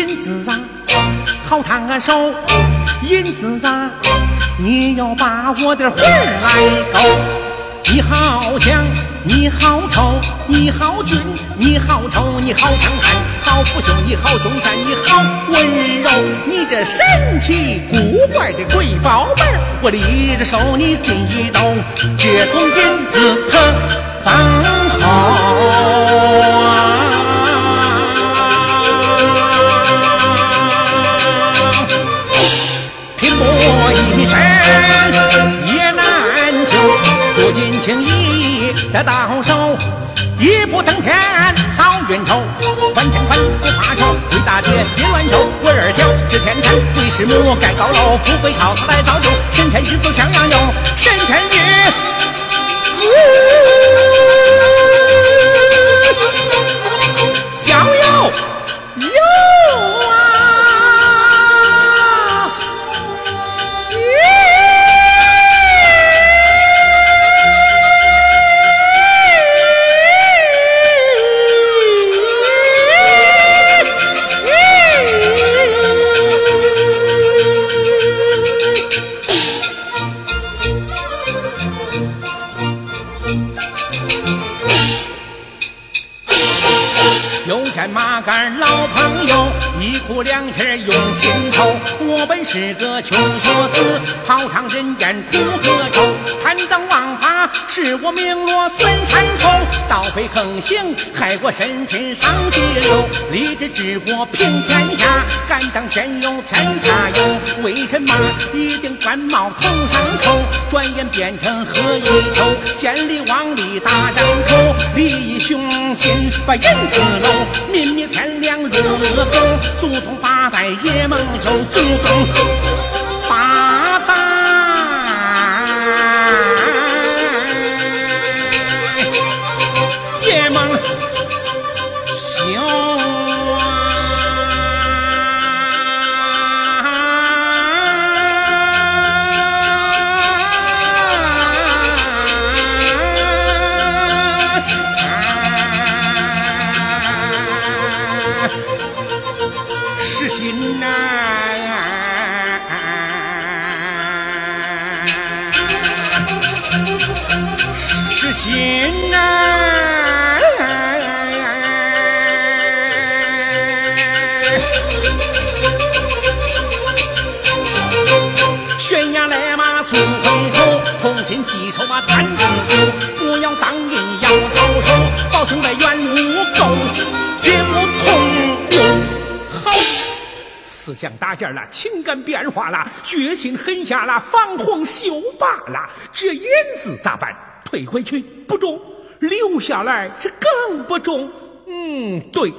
银子啊，好烫啊手，银子啊，你要把我的魂儿来勾。你好强，你好丑，你好俊，你好丑，你好强悍，好不秀，你好凶残，你好温柔，你这神奇古怪的贵宝贝儿，我离着手你进一兜，这种银子可放好轻易得到手，一步登天好运头，翻天翻不怕愁，为大姐别乱走，为二小知天真，为师母盖高楼，富贵靠他来造就，神仙日子向阳游，神仙日杆老朋友，一哭两气用心头。我本是个穷学子，跑趟人间苦和愁。是，我名落孙山口。盗匪横行，害我身心伤地流。立志治国平天下，敢当先有天下有。为什么一顶官帽头上扣？转眼变成何以秋？见利忘利大张口，利益雄心把人子搂。泯灭天良入恶宫，祖宗八代也蒙羞，祖宗也蒙。心记仇嘛，单子酒，不要脏印，要操守，保兄的冤无垢，绝不通用。好，思想搭建了，情感变化了，决心狠下了，防洪修坝了。这银子咋办？退回去不中，留下来这更不中。嗯，对，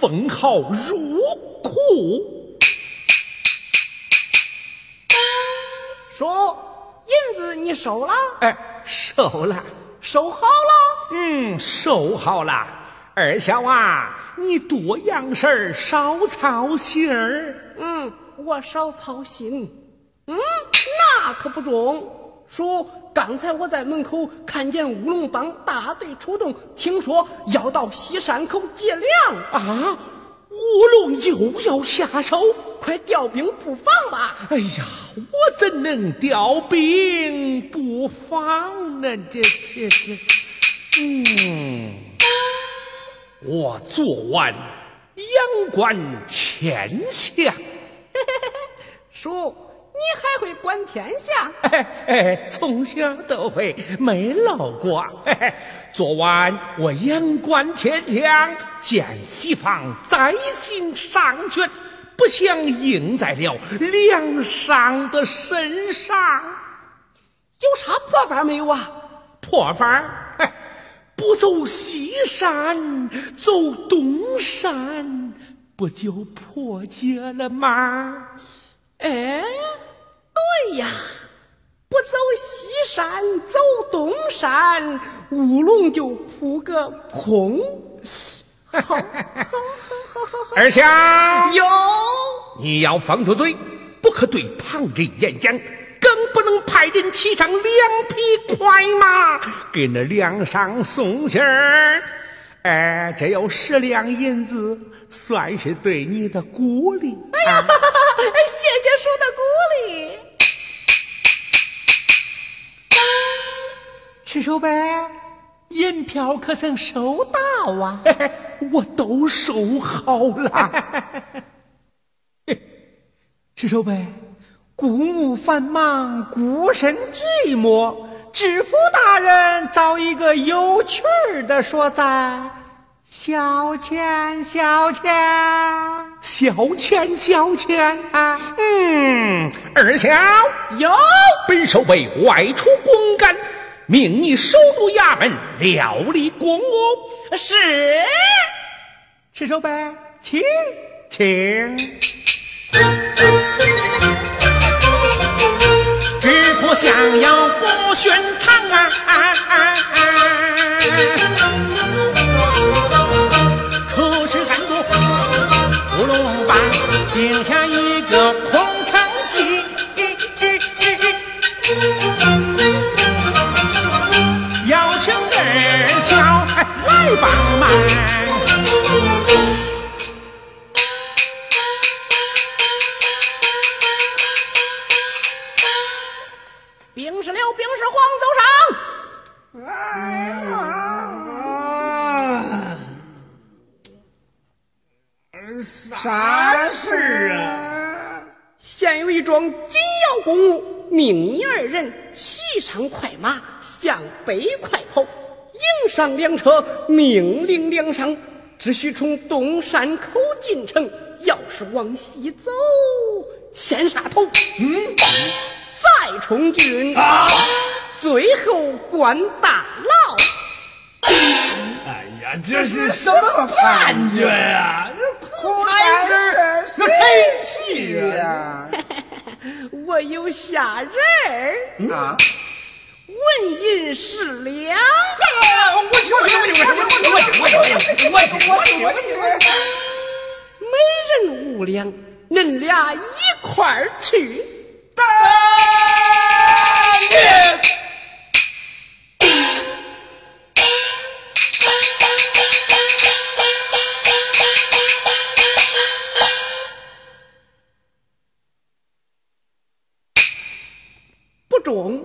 封号入库。说。银子你收了？哎，收了，收好了。嗯，收好了。二小啊，你多样事儿，少操心儿。嗯，我少操心。嗯，那可不中。叔，刚才我在门口看见乌龙帮大队出动，听说要到西山口劫粮啊。乌龙又要下手，快调兵布防吧！哎呀，我怎能调兵布防呢？这这这，嗯，我做完阳关天下，叔。你还会管天象？哎哎，从小都会，没落过。昨晚我仰观天象，见西方灾星上悬，不想应在了梁上的身上。有啥破法没有啊？破法？不走西山，走东山，不就破解了吗？哎。对呀，不走西山，走东山，乌龙就扑个空。好，好，好，好，好，好。二小有，你要放住嘴，不可对旁人演讲，更不能派人骑上两匹快马给那梁上送信儿。哎，这有十两银子，算是对你的鼓励。哎呀，谢谢叔的鼓励。赤手白，银票可曾收到啊？我都收好了。赤手白，公务繁忙，孤身寂寞，知府大人找一个有趣儿的说在，小钱，小钱，小钱，小钱啊！嗯，二小有本守备外出公干，命你守住衙门，料理公务。是。赤手呗，请请。知府想要不寻常啊！可是俺不乌龙帮定下一个来帮忙。兵是刘，兵是黄，走上。啥事啊？现有一桩紧要公务，命你二人骑上快马，向北快跑，迎上两车，命令两商，只需从东山口进城。要是往西走，先杀头，嗯，再充军，啊！最后关大牢。哎呀，这是什么判决呀？这苦差事，那谁去呀？我有下人儿，啊！纹银十两。我去，我去，我去，我去，我去，我去，我去，我去，我去，我去。每人五两，恁俩一块儿去。大爷，不中，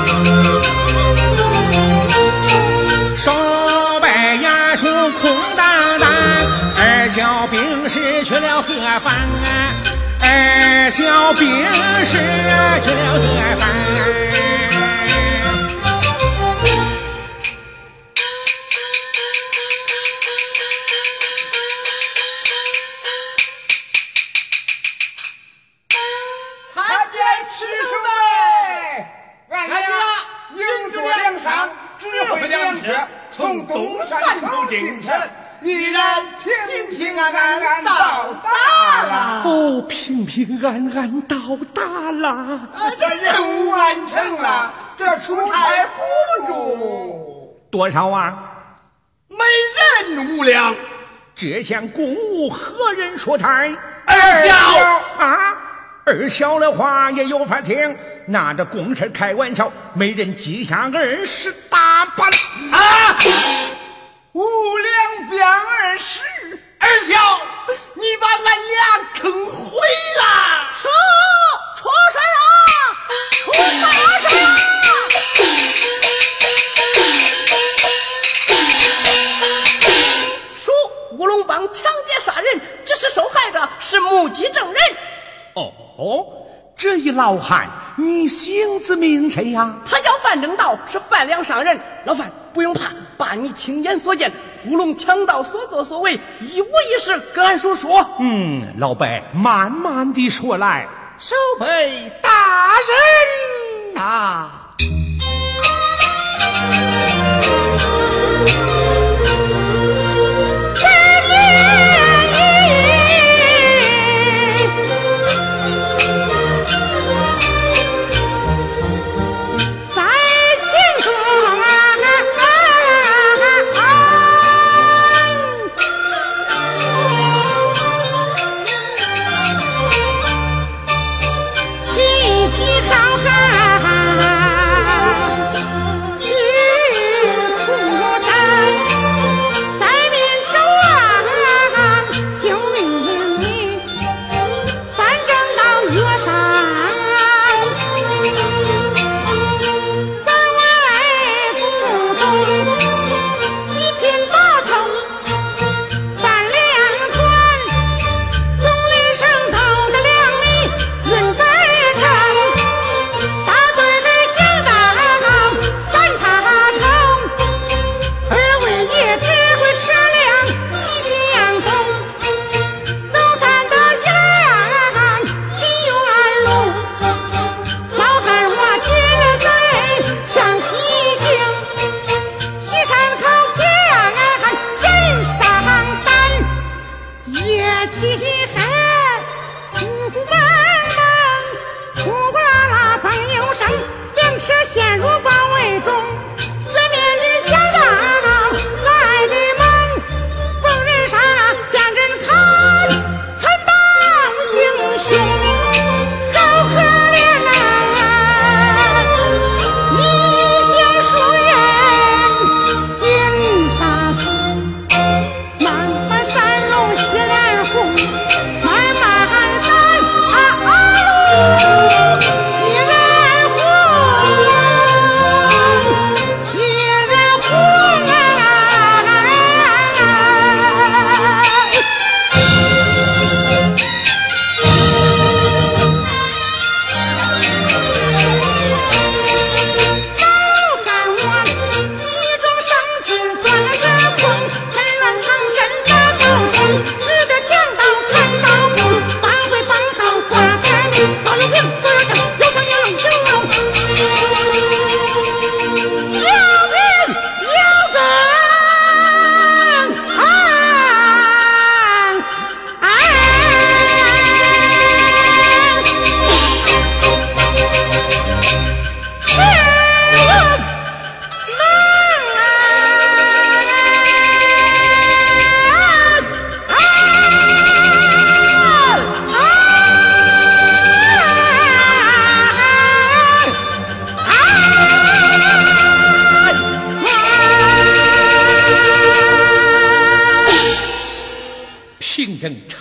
手拜衙书空荡荡，二小兵士去了何方啊？二小兵士啊去了何方平平安安到达了。啊这任务完成了，这出差补助，多少啊？每人五两。这项公务何人说差？二小啊，二小的话也有法听。拿着公事开玩笑，每人记下二十大板啊，五两变二十，二小，你把俺俩坑毁了。叔出事了，出大事了！叔乌龙帮抢劫杀人，只是受害者是目击证人。哦，这一老汉，你姓字名谁呀、他叫范正道，是范梁商人。老范不用怕，把你亲眼所见，乌龙强盗所作所为，一五一十跟俺叔说。嗯，老伯，慢慢的说来。守备大人啊！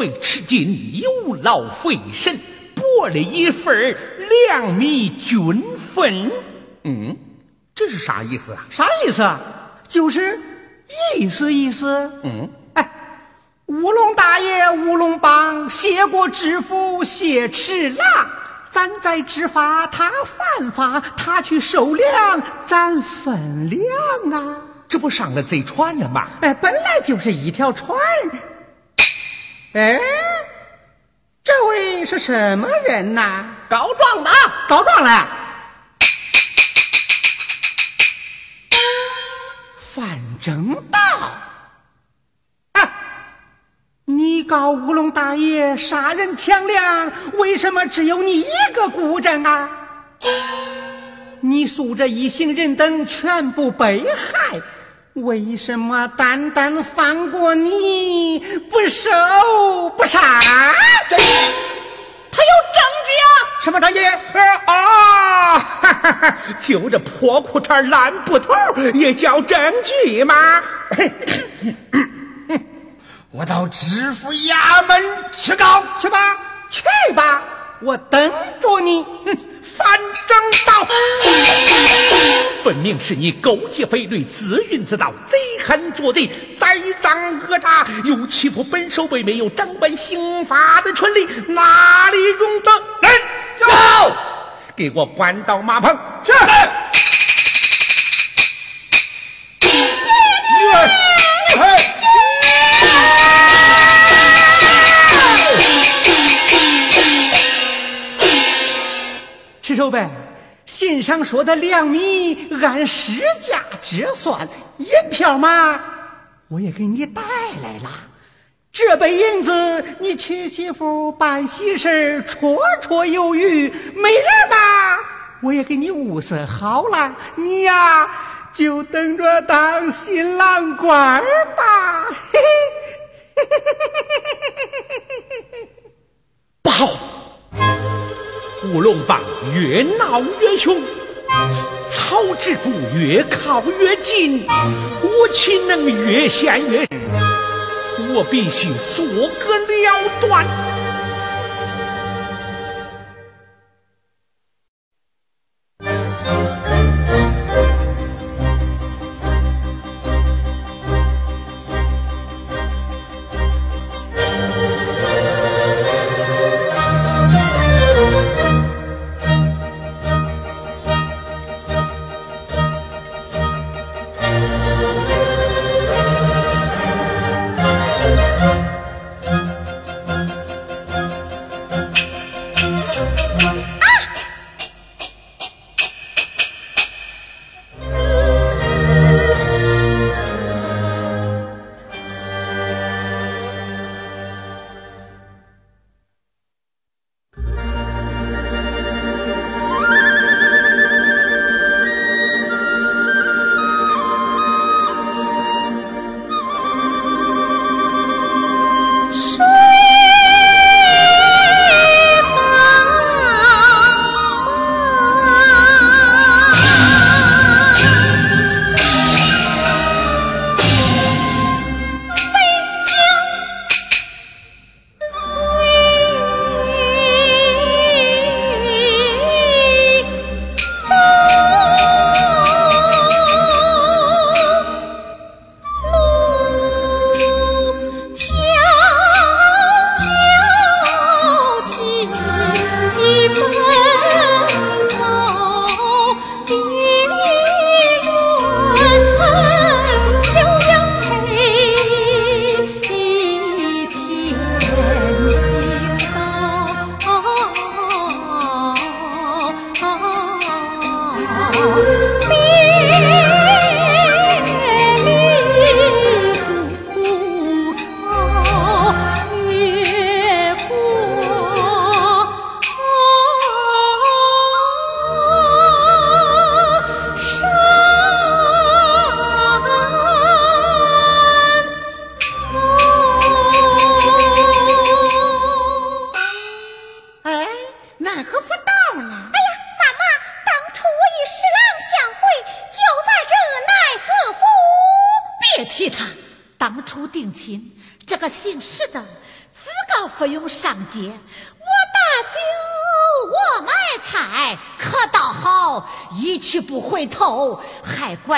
手背吃尽，有劳费神，拨了一份粮米均分。嗯，这是啥意思啊？啥意思啊？就是。意思意思，嗯，哎，乌龙大爷乌龙帮谢过知府谢赤郎，咱在执法，他犯法，他去收粮，咱分粮啊！这不上了贼船了吗？哎，本来就是一条船。哎，这位是什么人呐？告状的，告状了。范正道，啊！你告乌龙大爷杀人抢粮，为什么只有你一个孤证啊？你诉这一行人等全部被害，为什么单单放过你不收不杀？他有证据啊！什么证据？啊！哈哈哈！就这破裤衩烂布头也叫证据吗？我到知府衙门去告去吧，去吧，我等着你。反正到，分明是你勾结匪类，自运自盗，贼喊作贼，栽赃讹诈，又欺负本守备没有掌管刑法的权利，哪里容得？人，走，给我关到马棚。是。石守备，信上说的粮米按市价折算，银票嘛，我也给你带来了。这杯银子，你娶媳妇、办喜事绰绰有余。没人吧，我也给你物色好了。你呀，就等着当新郎官吧。嘿嘿嘿嘿，嘿嘿嘿嘿乌龙帮越闹越凶，曹知府越靠越近，我岂能越陷越深？我必须做个了断。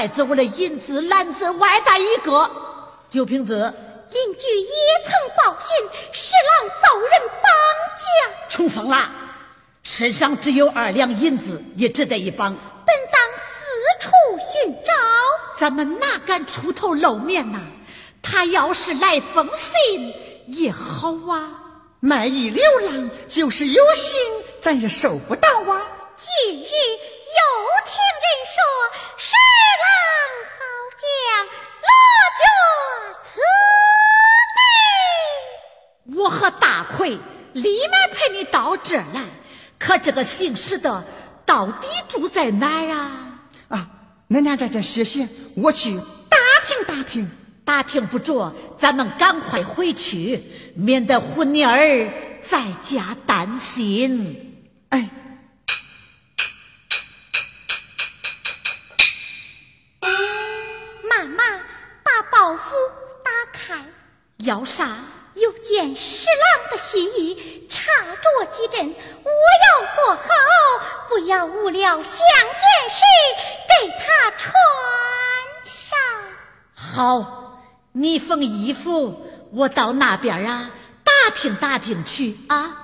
还拐走了银子篮子外带一个。酒瓶子，邻居也曾报信，十郎遭人绑架，冲疯了，身上只有二两银子，也值得一帮。本当四处寻找，咱们哪敢出头露面呐？他要是来封信也好啊。卖艺流浪就是有心，咱也收不到啊。近日又听人说，十郎好像落脚此地。我和大奎立马陪你到这儿来。可这个姓石的到底住在哪儿啊？啊，恁俩在这歇歇，我去打听打听。打听不着，咱们赶快回去，免得虎妮儿在家担心。哎，要啥？有件十郎的心意，插着几针，我要做好，不要误了相见时给他穿上。好，你缝衣服，我到那边啊打听打听去啊。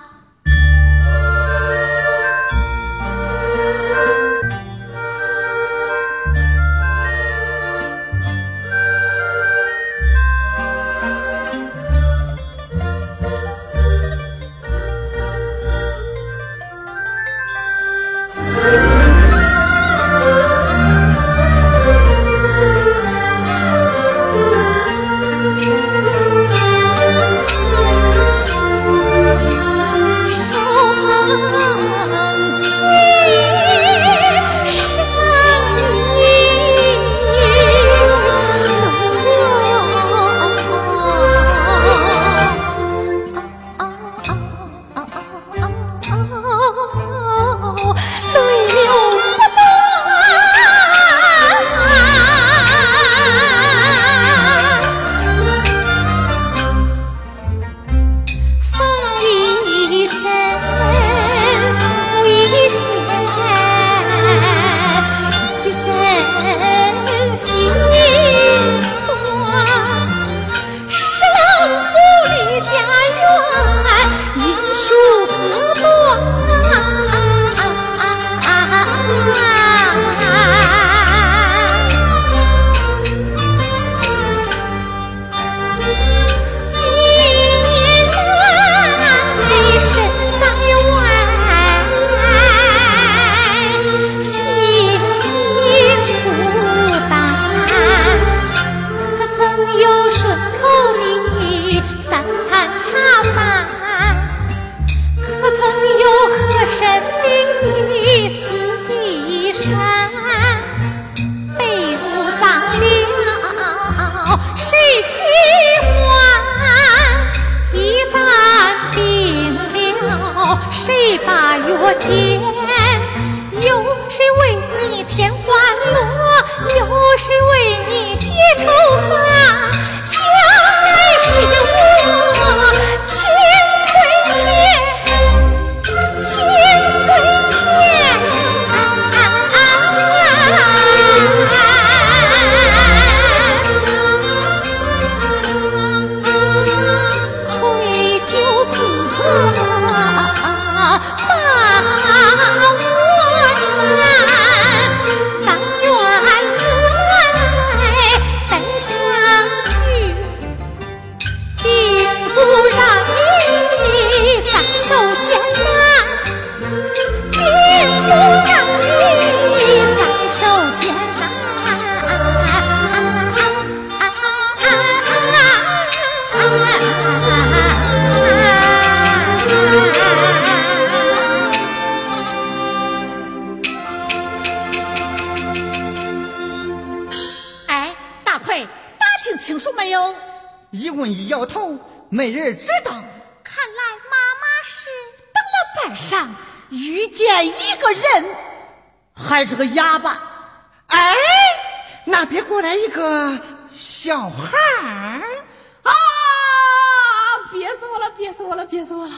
憋死我了！憋死我了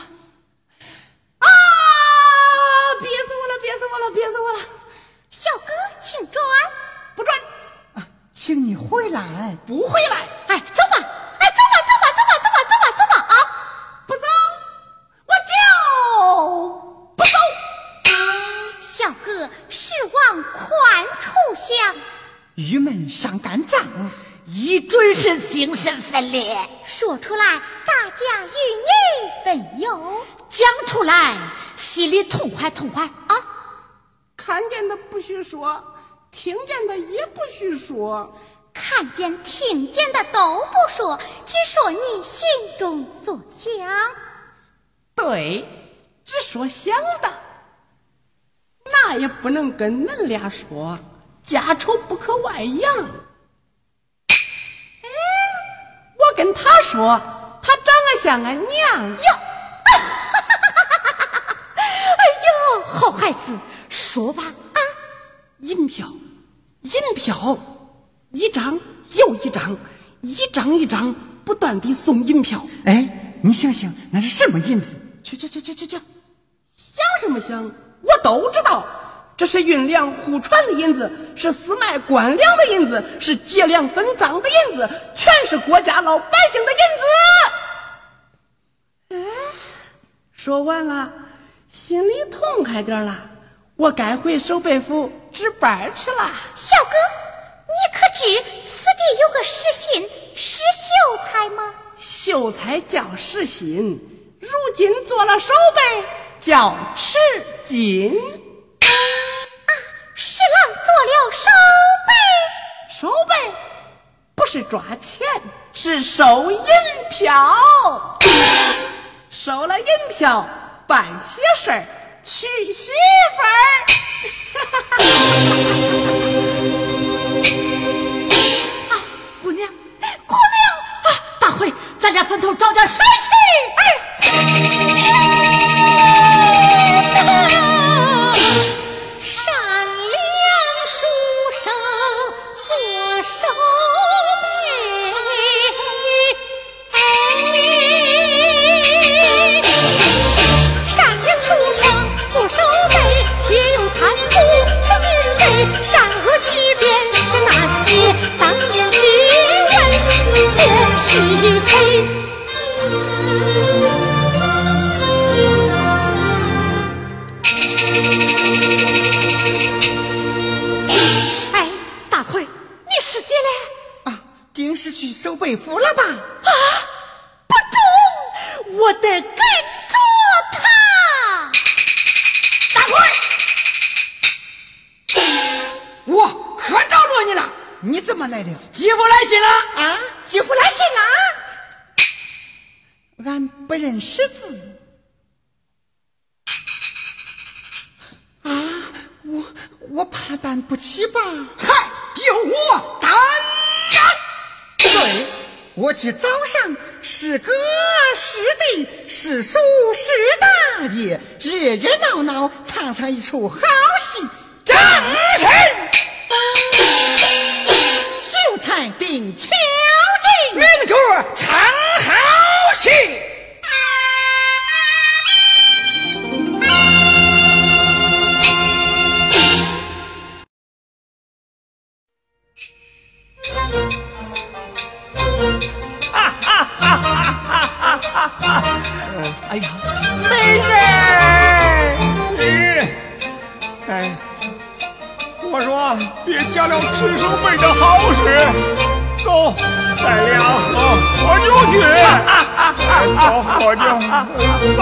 啊！憋死我了！憋死我了！憋死我了！小哥，请转。不转，请你回来。不回来。哎，走吧！哎，走吧，走吧，走吧，走吧，走吧，走吧啊！不走，我就不走。小哥，是往宽处想。郁闷上肝脏，一准是精神分裂。说出来，大家与你分忧；讲出来，心里痛快痛快啊！看见的不许说，听见的也不许说。看见、听见的都不说，只说你心中所想。对，只说想的，那也不能跟恁俩说，家丑不可外扬。哎，我跟他说，他长得像俺娘哟。哎呦，好孩子，说吧啊！银票，银票。一张又一张，一张一张不断地送银票。哎，你想想，那是什么银子？去去去去去去，想什么想？我都知道，这是运粮互传的银子，是私卖官粮的银子，是劫粮分赃的银子，全是国家老百姓的银子。哎，说完了，心里痛快点了。我该回守备府值班去了，小哥。你可知此地有个石信石秀才吗？秀才叫石信，如今做了守备，叫持金。做了守备，守备不是抓钱，是收银票。收了银票办喜事儿，娶媳妇儿。咱俩分头找点水去。哎。回府了吧？啊，不中，我得跟着他。大奎，我可找着你了。你怎么来了？姐夫来信了啊！继父来信了。俺不认识字。啊，我我怕担不起吧？嗨，有我担。对，我去早上是哥是弟是叔是大爷，热热闹闹唱上一出好戏，掌声！秀才定敲进，名角唱好戏。哎呀，美人！你，哎，我说别假了吃手背的好事，走，咱俩喝喝酒去，咱都喝酒，走。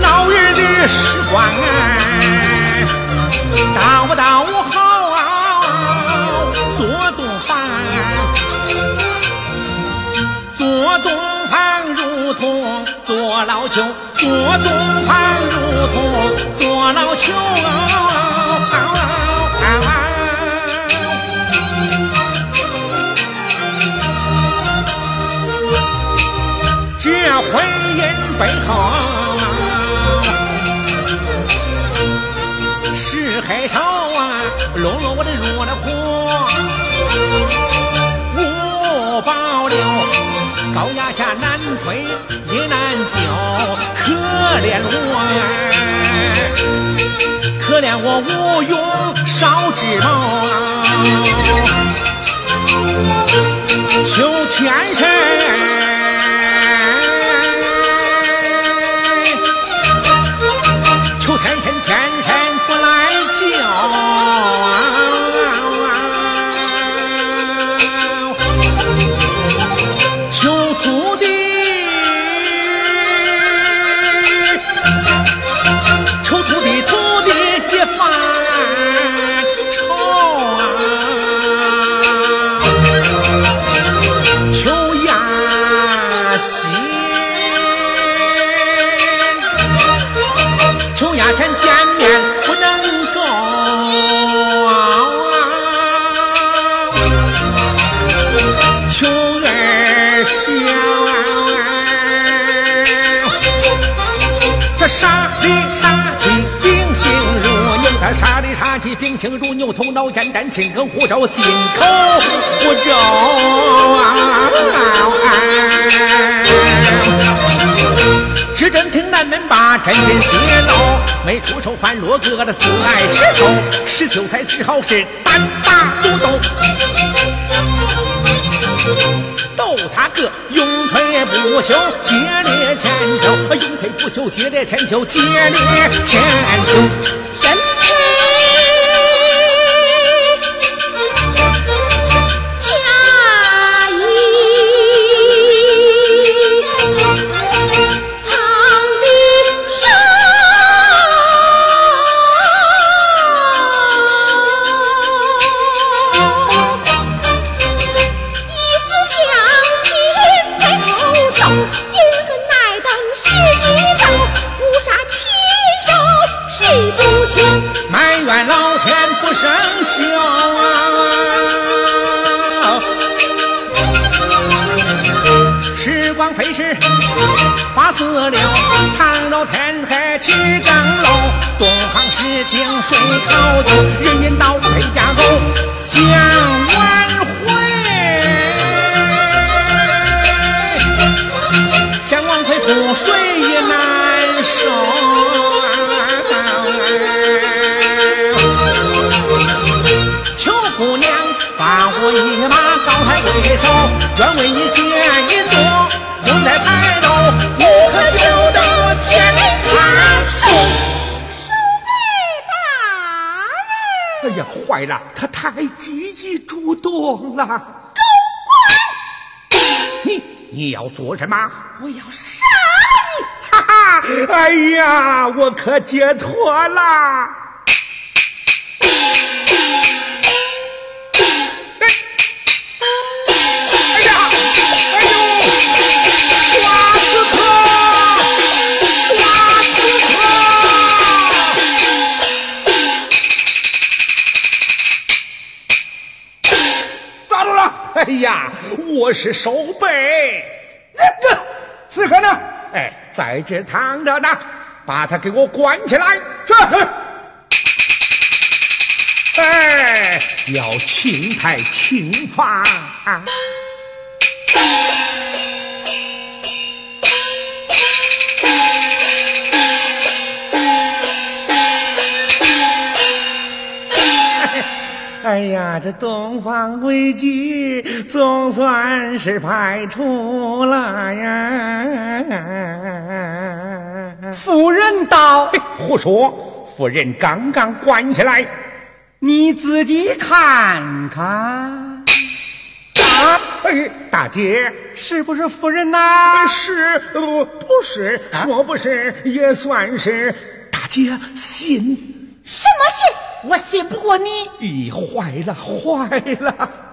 老人的时光，到不到好做顿饭，做顿。东方如同做老邱，这婚姻背后是黑手啊，落落我的入了火，保留高压下难推也难救，可怜我，可怜我无用少智谋，求杀里杀气秉性如牛他杀里杀气秉性如牛头脑简单心耕护着心口护照只真听南门把真心泄露没出手反落个的四爱石头石秀才只好是单打独斗斗他个永垂不休，接连千秋，永垂不休，接连千秋，接连千秋。高抬贵手，愿为你建一座永在牌楼。哎呀，坏了！他太积极主动了。狗官，你你要做什么？我要杀你！哈哈！哎呀，我可解脱了。呀，我是守备。那个刺客呢？哎，在这躺着呢，把他给我关起来。是。哎，要轻判轻罚。哎呀，这东方危机总算是排除了呀！夫人道：“胡说！夫人刚刚关起来，你自己看看。”啊！哎，大姐，是不是夫人呐？是，不不是，说不是也算是。大姐，信。什么信？我信不过你！咦，坏了，坏了！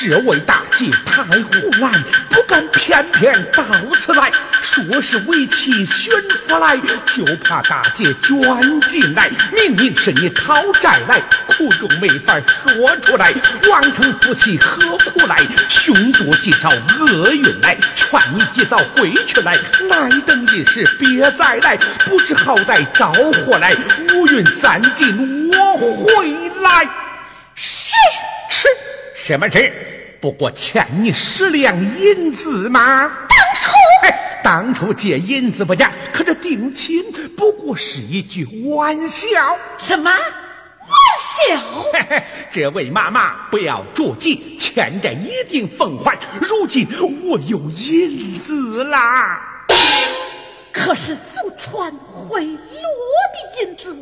这位大姐太胡来，不敢偏偏到此来，说是为妻寻夫来，就怕大姐卷进来。明明是你讨债来，苦中没法说出来。王成夫妻何苦来？凶多吉少厄运来，劝你及早回去来，耐等一时别再来。不知好歹招祸来，五云三尽我回来。是是什么事？不过欠你十两银子吗？当初，当初借银子不假，可这定亲不过是一句玩笑。什么玩笑？嘿嘿，这位妈妈不要着急，欠债一定奉还。如今我有银子啦，可是祖传贿赂的银子，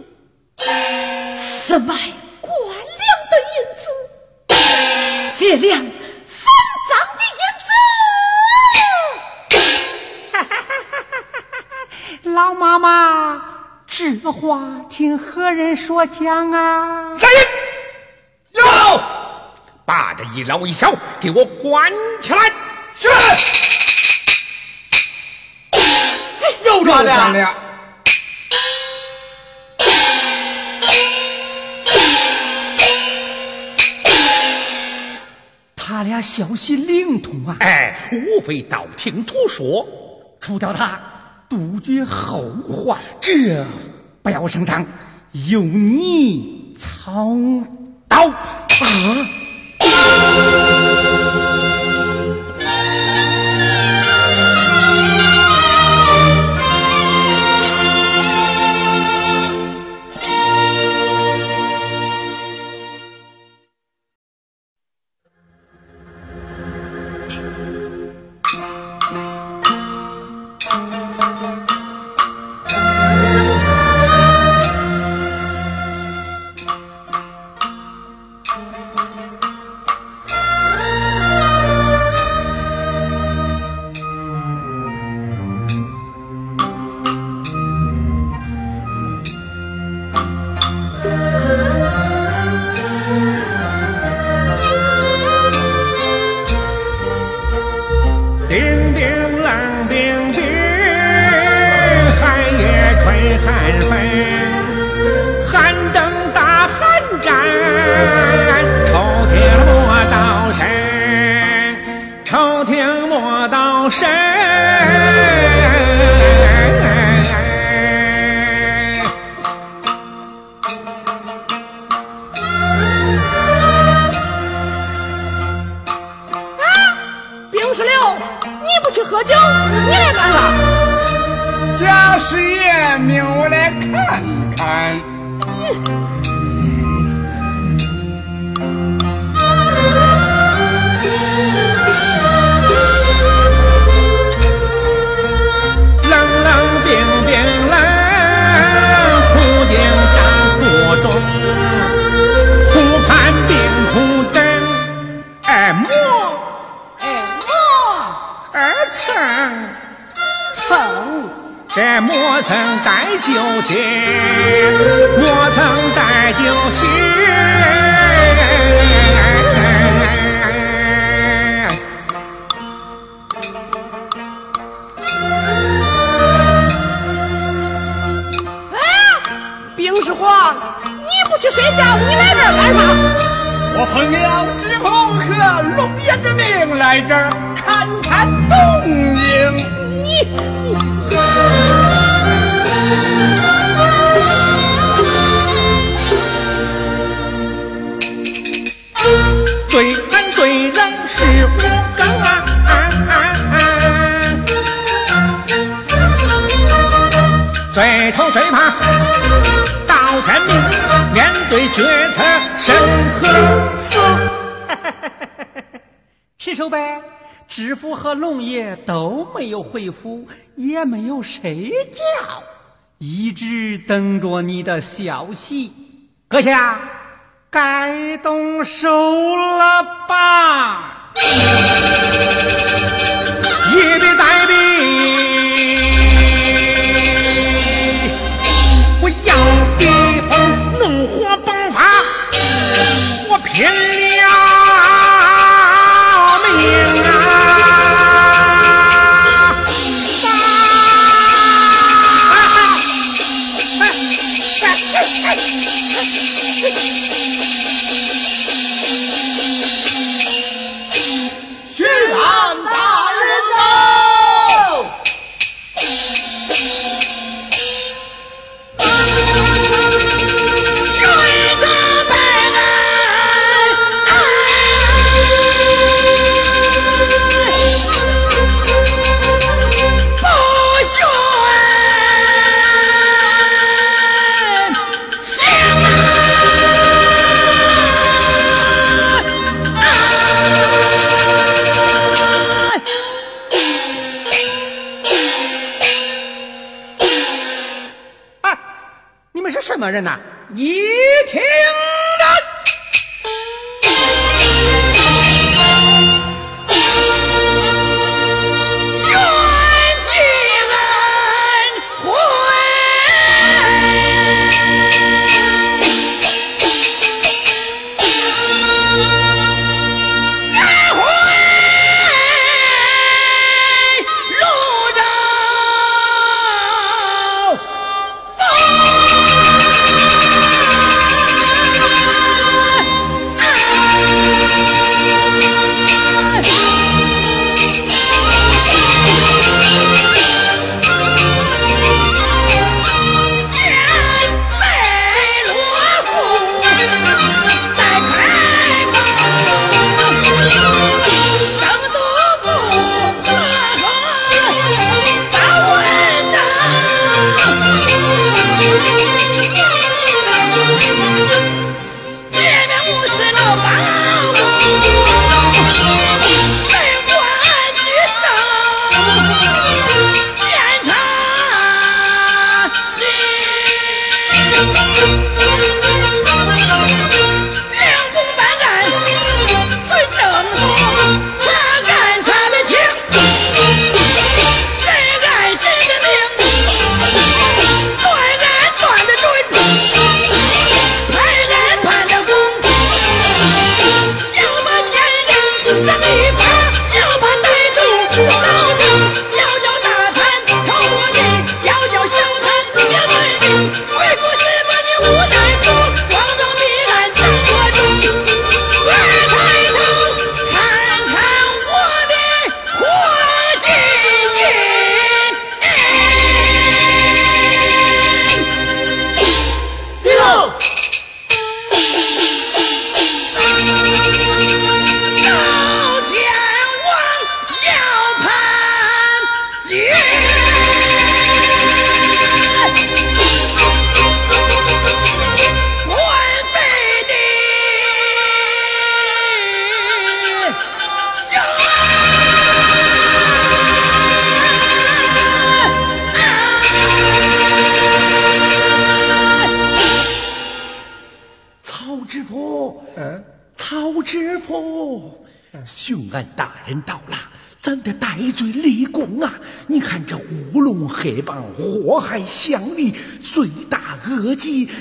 是买官粮的银子，借粮。脏的银子，老妈妈，这话听何人说讲啊？来人，有，把这一老一小给我关起来。是。又抓了。他俩消息灵通啊！哎，无非道听途说，除掉他，杜绝后患。这不要声张，由你操刀啊！神和死吃手呗知府和龙爷都没有回府也没有睡觉一直等着你的消息。阁下该动手了吧？一别带笔我要给凤弄花拼了命啊。一听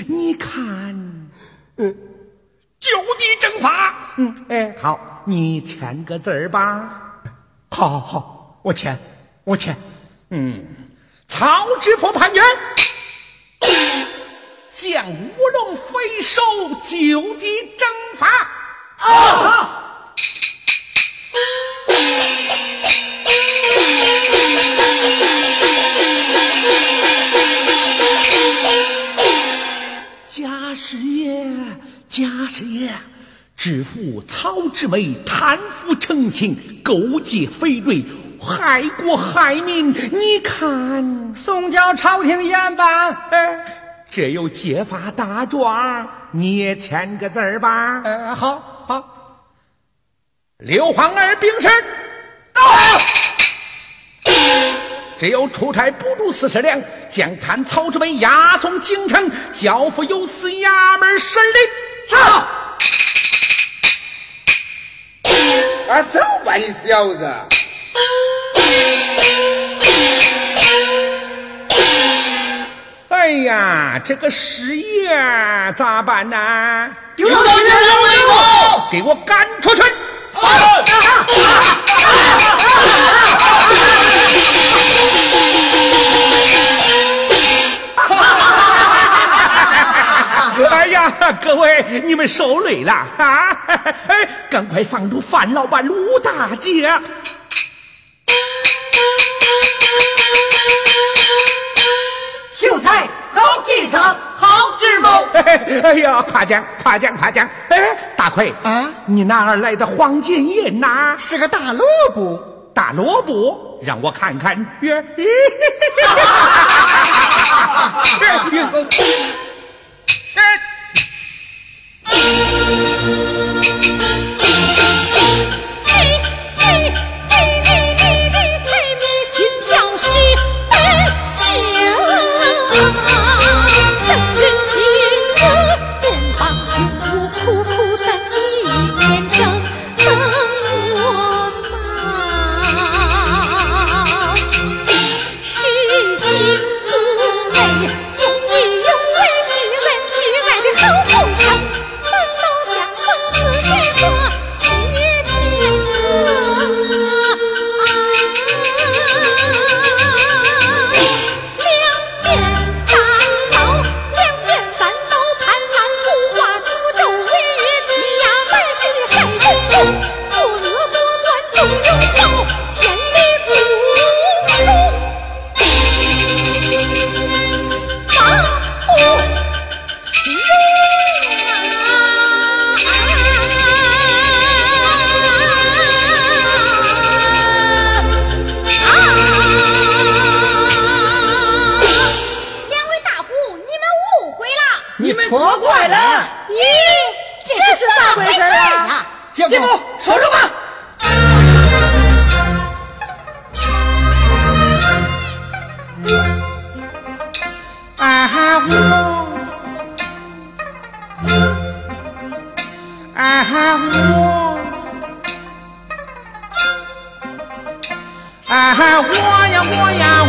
你看，嗯，就地正法。嗯，哎，好，你签个字儿吧。好，好，好，我签，我签。嗯，曹知府判决，将乌龙飞收就地正法。啊，好。贾师爷，家师爷，知府曹志梅贪腐成性，勾结匪类，害国害民。你看，送交朝廷严办。哎，这有揭发大状，你也签个字儿吧。哎，好好。刘皇儿禀事，到。只有出差补助四十两，将贪曹之辈押送京城，交付有司衙门审理。是。啊，走吧，你小子。哎呀，这个师爷咋办呢？给我赶出去。哎呀，各位，你们受累了啊！哎，赶快放出范老板、卢大姐。秀才好计策，好智谋。哎呀，夸奖夸奖夸奖！哎，大奎啊，你哪儿来的黄金银呐？是个大萝卜，大萝卜，让我看看。耶！啊我呀我呀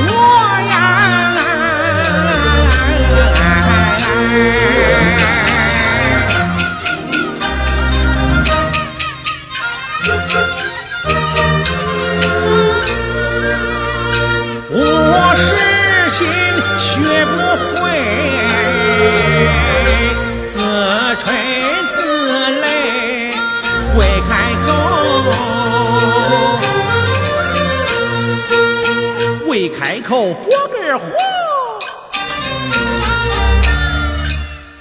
开口拨根火，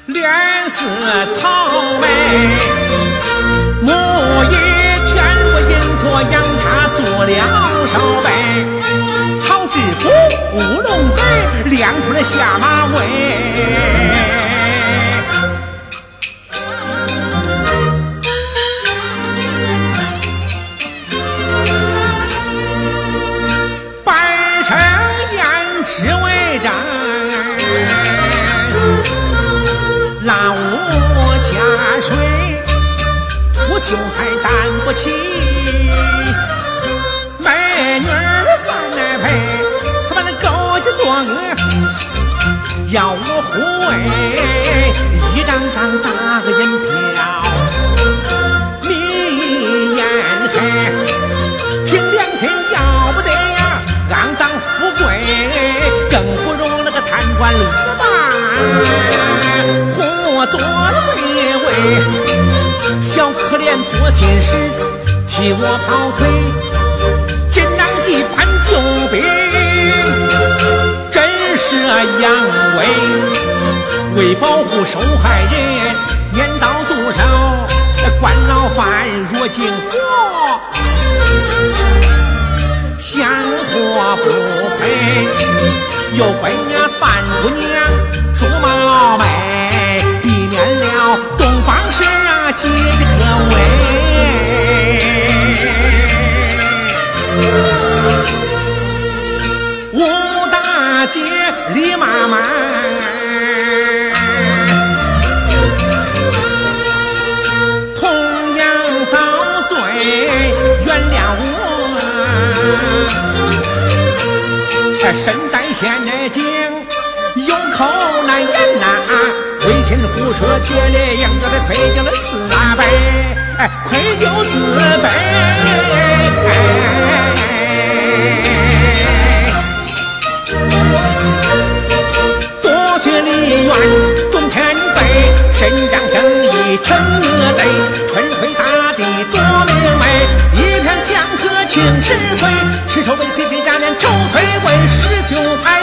脸色苍白。某一天我阴错阳差做了少尉。曹知府乌龙嘴亮出了下马威。不起。美女儿三来陪，他把那勾结作恶，要我护卫，一张张大个银票，你眼黑，凭良心要不得呀，肮脏富贵，更不容那个贪官恶霸，活做了卑微，小可怜做亲事，替我跑腿。锦囊计搬救兵，震慑扬威，为保护受害人免遭毒手，官老犯若敬佛，香火不配，又归呀范姑娘朱毛妹，避免了东方神啊姐的可畏。吴大姐李妈妈，同样遭罪，原谅我。身在险境，有口难言心胡说，铁链秧歌的快掉了四大白，愧叫四白。多谢梨园众前辈，伸张正义惩恶贼，春回大地多明媚，一片祥和庆十岁，十手为喜亲家连愁回归，十秀才。